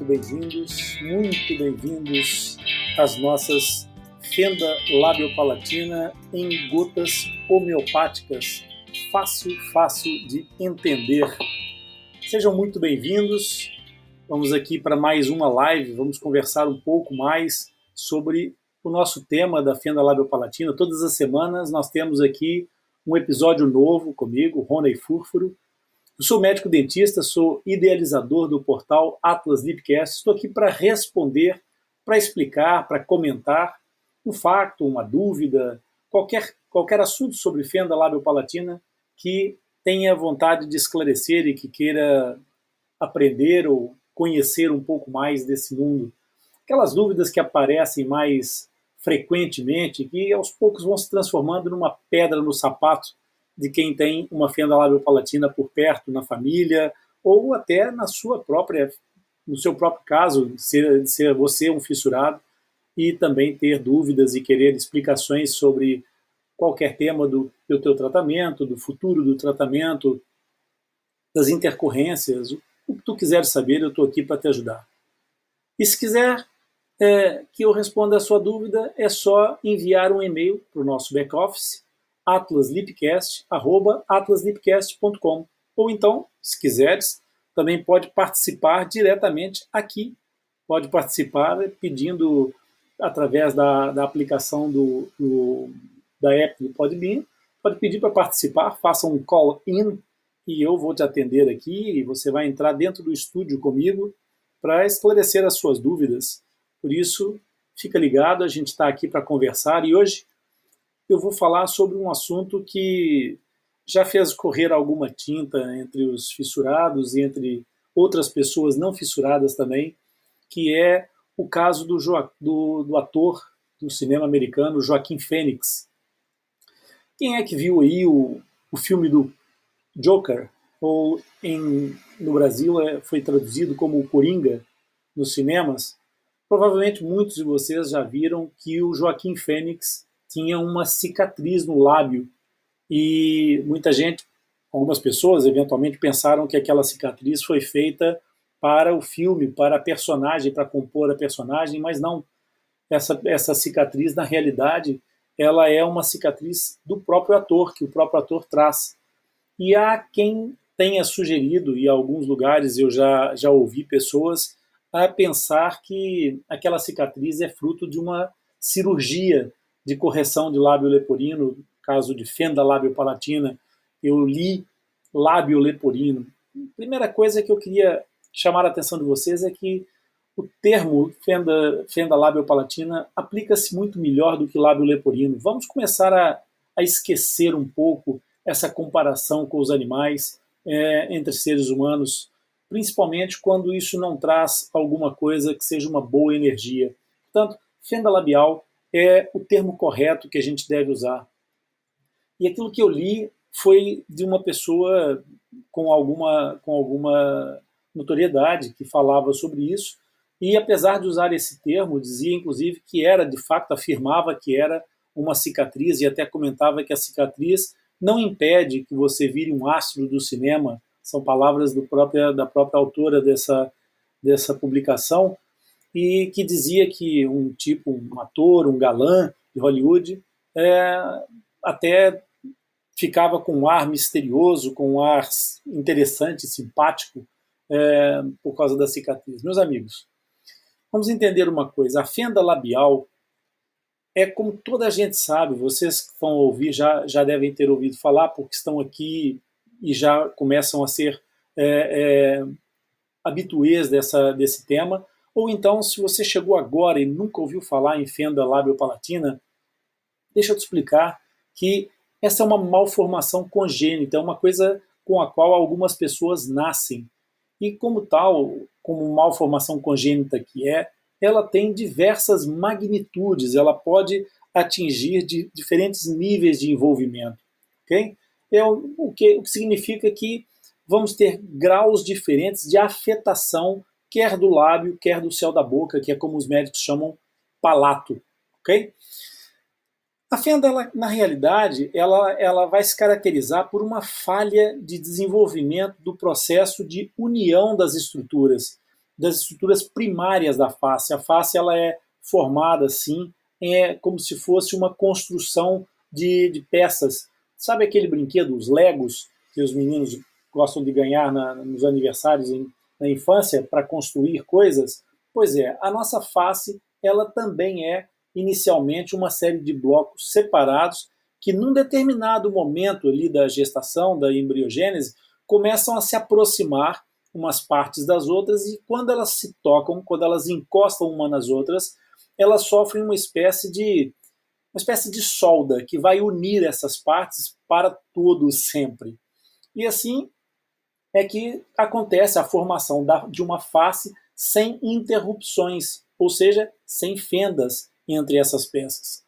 muito bem-vindos, muito bem-vindos às nossas fenda labiopalatina em gotas homeopáticas, fácil, fácil de entender. Sejam muito bem-vindos. Vamos aqui para mais uma live, vamos conversar um pouco mais sobre o nosso tema da fenda labiopalatina. Todas as semanas nós temos aqui um episódio novo comigo, Rony Fúrfuro, eu sou médico dentista, sou idealizador do portal Atlas Lipcast. Estou aqui para responder, para explicar, para comentar um facto, uma dúvida, qualquer, qualquer assunto sobre fenda lábio-palatina que tenha vontade de esclarecer e que queira aprender ou conhecer um pouco mais desse mundo. Aquelas dúvidas que aparecem mais frequentemente, que aos poucos vão se transformando numa pedra no sapato de quem tem uma fenda labiopalatina por perto na família ou até na sua própria no seu próprio caso, ser, ser você um fissurado e também ter dúvidas e querer explicações sobre qualquer tema do, do teu tratamento, do futuro do tratamento, das intercorrências, o que tu quiseres saber, eu estou aqui para te ajudar. E se quiser é, que eu responda a sua dúvida, é só enviar um e-mail para o nosso back-office, atlaslipcast.com. Ou então, se quiseres, também pode participar diretamente aqui. Pode participar pedindo através da, da aplicação do, do, da app do Podbean. Pode pedir para participar, faça um call-in e eu vou te atender aqui e você vai entrar dentro do estúdio comigo para esclarecer as suas dúvidas. Por isso, fica ligado, a gente está aqui para conversar e hoje eu vou falar sobre um assunto que já fez correr alguma tinta entre os fissurados e entre outras pessoas não fissuradas também, que é o caso do, do, do ator do cinema americano Joaquim Fênix. Quem é que viu aí o, o filme do Joker, ou em, no Brasil é, foi traduzido como Coringa nos cinemas? Provavelmente muitos de vocês já viram que o Joaquim Fênix tinha uma cicatriz no lábio e muita gente, algumas pessoas eventualmente pensaram que aquela cicatriz foi feita para o filme, para a personagem, para compor a personagem, mas não. Essa, essa cicatriz, na realidade, ela é uma cicatriz do próprio ator, que o próprio ator traz. E há quem tenha sugerido, e em alguns lugares eu já, já ouvi pessoas a pensar que aquela cicatriz é fruto de uma cirurgia de correção de lábio leporino, caso de fenda lábio palatina, eu li lábio leporino. Primeira coisa que eu queria chamar a atenção de vocês é que o termo fenda, fenda lábio palatina aplica-se muito melhor do que lábio leporino. Vamos começar a, a esquecer um pouco essa comparação com os animais é, entre seres humanos, principalmente quando isso não traz alguma coisa que seja uma boa energia. Portanto, fenda labial é o termo correto que a gente deve usar. E aquilo que eu li foi de uma pessoa com alguma, com alguma notoriedade que falava sobre isso, e apesar de usar esse termo, dizia inclusive que era, de fato, afirmava que era uma cicatriz, e até comentava que a cicatriz não impede que você vire um astro do cinema, são palavras do da própria autora dessa, dessa publicação, e que dizia que um tipo, um ator, um galã de Hollywood, é, até ficava com um ar misterioso, com um ar interessante, simpático, é, por causa da cicatriz. Meus amigos, vamos entender uma coisa: a fenda labial é como toda a gente sabe, vocês que vão ouvir já, já devem ter ouvido falar, porque estão aqui e já começam a ser é, é, habituês dessa, desse tema. Ou então, se você chegou agora e nunca ouviu falar em fenda lábio-palatina, deixa eu te explicar que essa é uma malformação congênita, é uma coisa com a qual algumas pessoas nascem. E como tal, como malformação congênita que é, ela tem diversas magnitudes, ela pode atingir de diferentes níveis de envolvimento. Okay? É o, que, o que significa que vamos ter graus diferentes de afetação quer do lábio, quer do céu da boca, que é como os médicos chamam palato, ok? A fenda, ela, na realidade, ela, ela vai se caracterizar por uma falha de desenvolvimento do processo de união das estruturas, das estruturas primárias da face. A face ela é formada assim, é como se fosse uma construção de, de peças. Sabe aquele brinquedo, os Legos, que os meninos gostam de ganhar na, nos aniversários em, na infância para construir coisas? Pois é, a nossa face ela também é inicialmente uma série de blocos separados que num determinado momento ali da gestação, da embriogênese, começam a se aproximar umas partes das outras e quando elas se tocam, quando elas encostam uma nas outras, elas sofrem uma espécie de uma espécie de solda que vai unir essas partes para todos sempre. E assim é que acontece a formação de uma face sem interrupções, ou seja, sem fendas entre essas peças.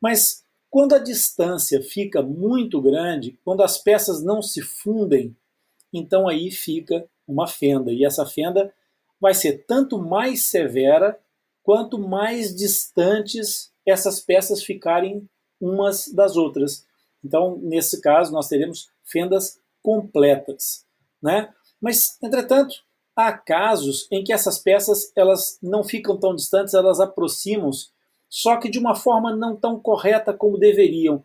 Mas quando a distância fica muito grande, quando as peças não se fundem, então aí fica uma fenda. E essa fenda vai ser tanto mais severa quanto mais distantes essas peças ficarem umas das outras. Então, nesse caso, nós teremos fendas completas. Né? Mas, entretanto, há casos em que essas peças elas não ficam tão distantes, elas aproximam-se, só que de uma forma não tão correta como deveriam,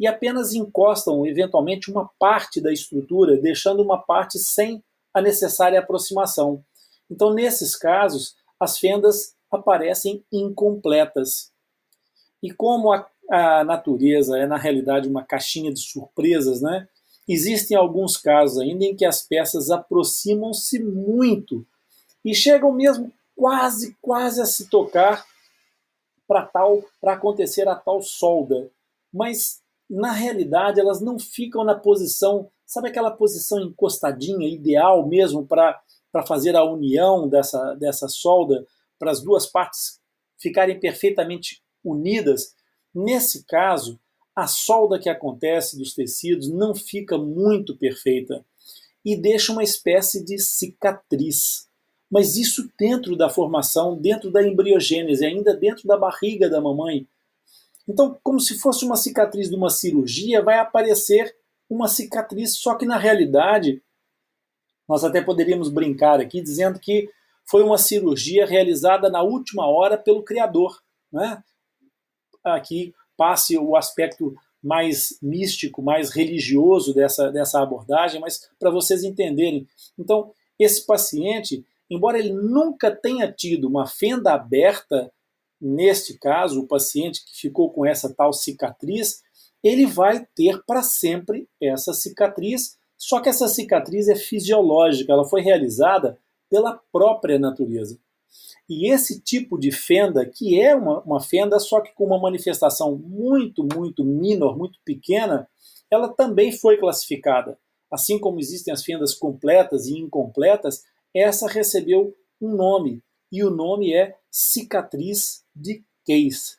e apenas encostam eventualmente uma parte da estrutura, deixando uma parte sem a necessária aproximação. Então, nesses casos, as fendas aparecem incompletas. E como a, a natureza é, na realidade, uma caixinha de surpresas, né? Existem alguns casos ainda em que as peças aproximam-se muito e chegam mesmo quase, quase a se tocar para tal, para acontecer a tal solda. Mas na realidade elas não ficam na posição, sabe aquela posição encostadinha, ideal mesmo para fazer a união dessa, dessa solda, para as duas partes ficarem perfeitamente unidas? Nesse caso, a solda que acontece dos tecidos não fica muito perfeita e deixa uma espécie de cicatriz. Mas isso dentro da formação, dentro da embriogênese, ainda dentro da barriga da mamãe. Então, como se fosse uma cicatriz de uma cirurgia, vai aparecer uma cicatriz, só que na realidade, nós até poderíamos brincar aqui dizendo que foi uma cirurgia realizada na última hora pelo Criador. Né? Aqui passe o aspecto mais místico, mais religioso dessa, dessa abordagem, mas para vocês entenderem. Então, esse paciente, embora ele nunca tenha tido uma fenda aberta neste caso, o paciente que ficou com essa tal cicatriz, ele vai ter para sempre essa cicatriz, só que essa cicatriz é fisiológica, ela foi realizada pela própria natureza. E esse tipo de fenda, que é uma, uma fenda, só que com uma manifestação muito, muito minor, muito pequena, ela também foi classificada. Assim como existem as fendas completas e incompletas, essa recebeu um nome, e o nome é cicatriz de Case.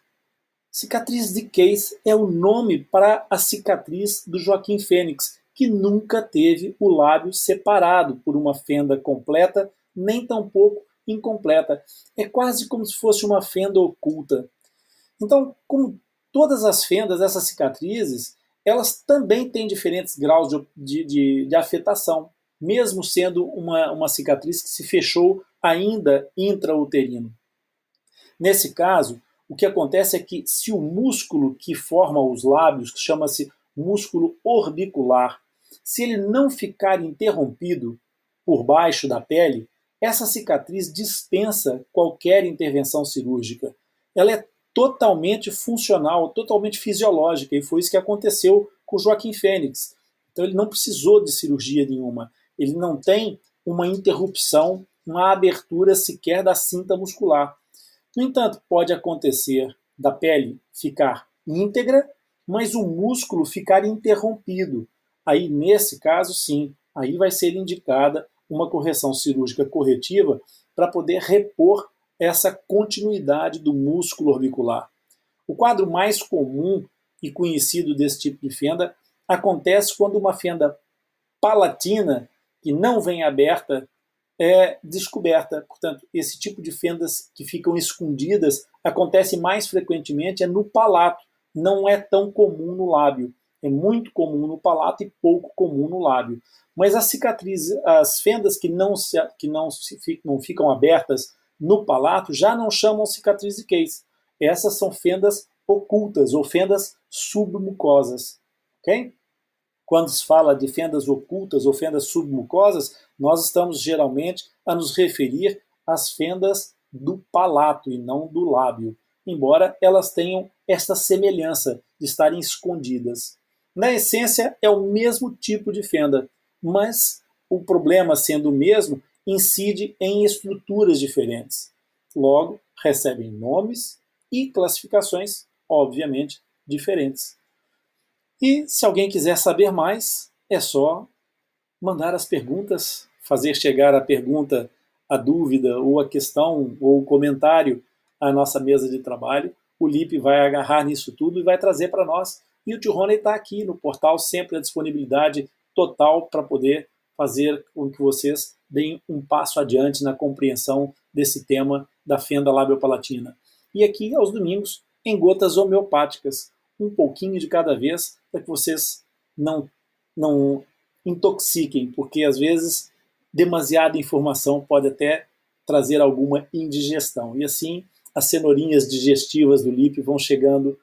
Cicatriz de Case é o nome para a cicatriz do Joaquim Fênix, que nunca teve o lábio separado por uma fenda completa, nem tampouco incompleta. É quase como se fosse uma fenda oculta. Então, como todas as fendas, essas cicatrizes, elas também têm diferentes graus de, de, de, afetação, mesmo sendo uma, uma cicatriz que se fechou ainda intrauterino. Nesse caso, o que acontece é que se o músculo que forma os lábios, que chama-se músculo orbicular, se ele não ficar interrompido por baixo da pele, essa cicatriz dispensa qualquer intervenção cirúrgica. Ela é totalmente funcional, totalmente fisiológica, e foi isso que aconteceu com Joaquim Fênix. Então ele não precisou de cirurgia nenhuma. Ele não tem uma interrupção uma abertura sequer da cinta muscular. No entanto, pode acontecer da pele ficar íntegra, mas o músculo ficar interrompido. Aí, nesse caso, sim, aí vai ser indicada uma correção cirúrgica corretiva para poder repor essa continuidade do músculo orbicular. O quadro mais comum e conhecido desse tipo de fenda acontece quando uma fenda palatina, que não vem aberta é descoberta. Portanto, esse tipo de fendas que ficam escondidas acontece mais frequentemente é no palato, não é tão comum no lábio. É muito comum no palato e pouco comum no lábio. Mas as cicatrizes, as fendas que não, se, que não, se, não ficam abertas no palato já não chamam cicatriz de case. Essas são fendas ocultas ou fendas submucosas. ok? Quando se fala de fendas ocultas ou fendas submucosas, nós estamos geralmente a nos referir às fendas do palato e não do lábio, embora elas tenham esta semelhança de estarem escondidas. Na essência, é o mesmo tipo de fenda, mas o problema sendo o mesmo, incide em estruturas diferentes. Logo, recebem nomes e classificações, obviamente, diferentes. E se alguém quiser saber mais, é só mandar as perguntas, fazer chegar a pergunta, a dúvida, ou a questão, ou o comentário à nossa mesa de trabalho. O Lip vai agarrar nisso tudo e vai trazer para nós. E o Tio Rony está aqui no portal, sempre à disponibilidade total para poder fazer com que vocês deem um passo adiante na compreensão desse tema da fenda labiopalatina. E aqui aos domingos, em gotas homeopáticas, um pouquinho de cada vez, para que vocês não, não intoxiquem, porque às vezes demasiada informação pode até trazer alguma indigestão. E assim, as cenourinhas digestivas do LIP vão chegando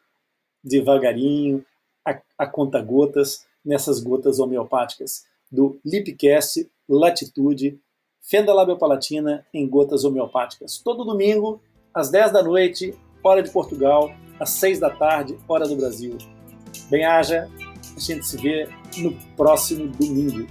devagarinho, a, a conta-gotas, nessas gotas homeopáticas do Lipcast Latitude Fenda Labiopalatina em gotas homeopáticas. Todo domingo, às 10 da noite, hora de Portugal, às 6 da tarde, hora do Brasil. Bem-haja, a gente se vê no próximo domingo.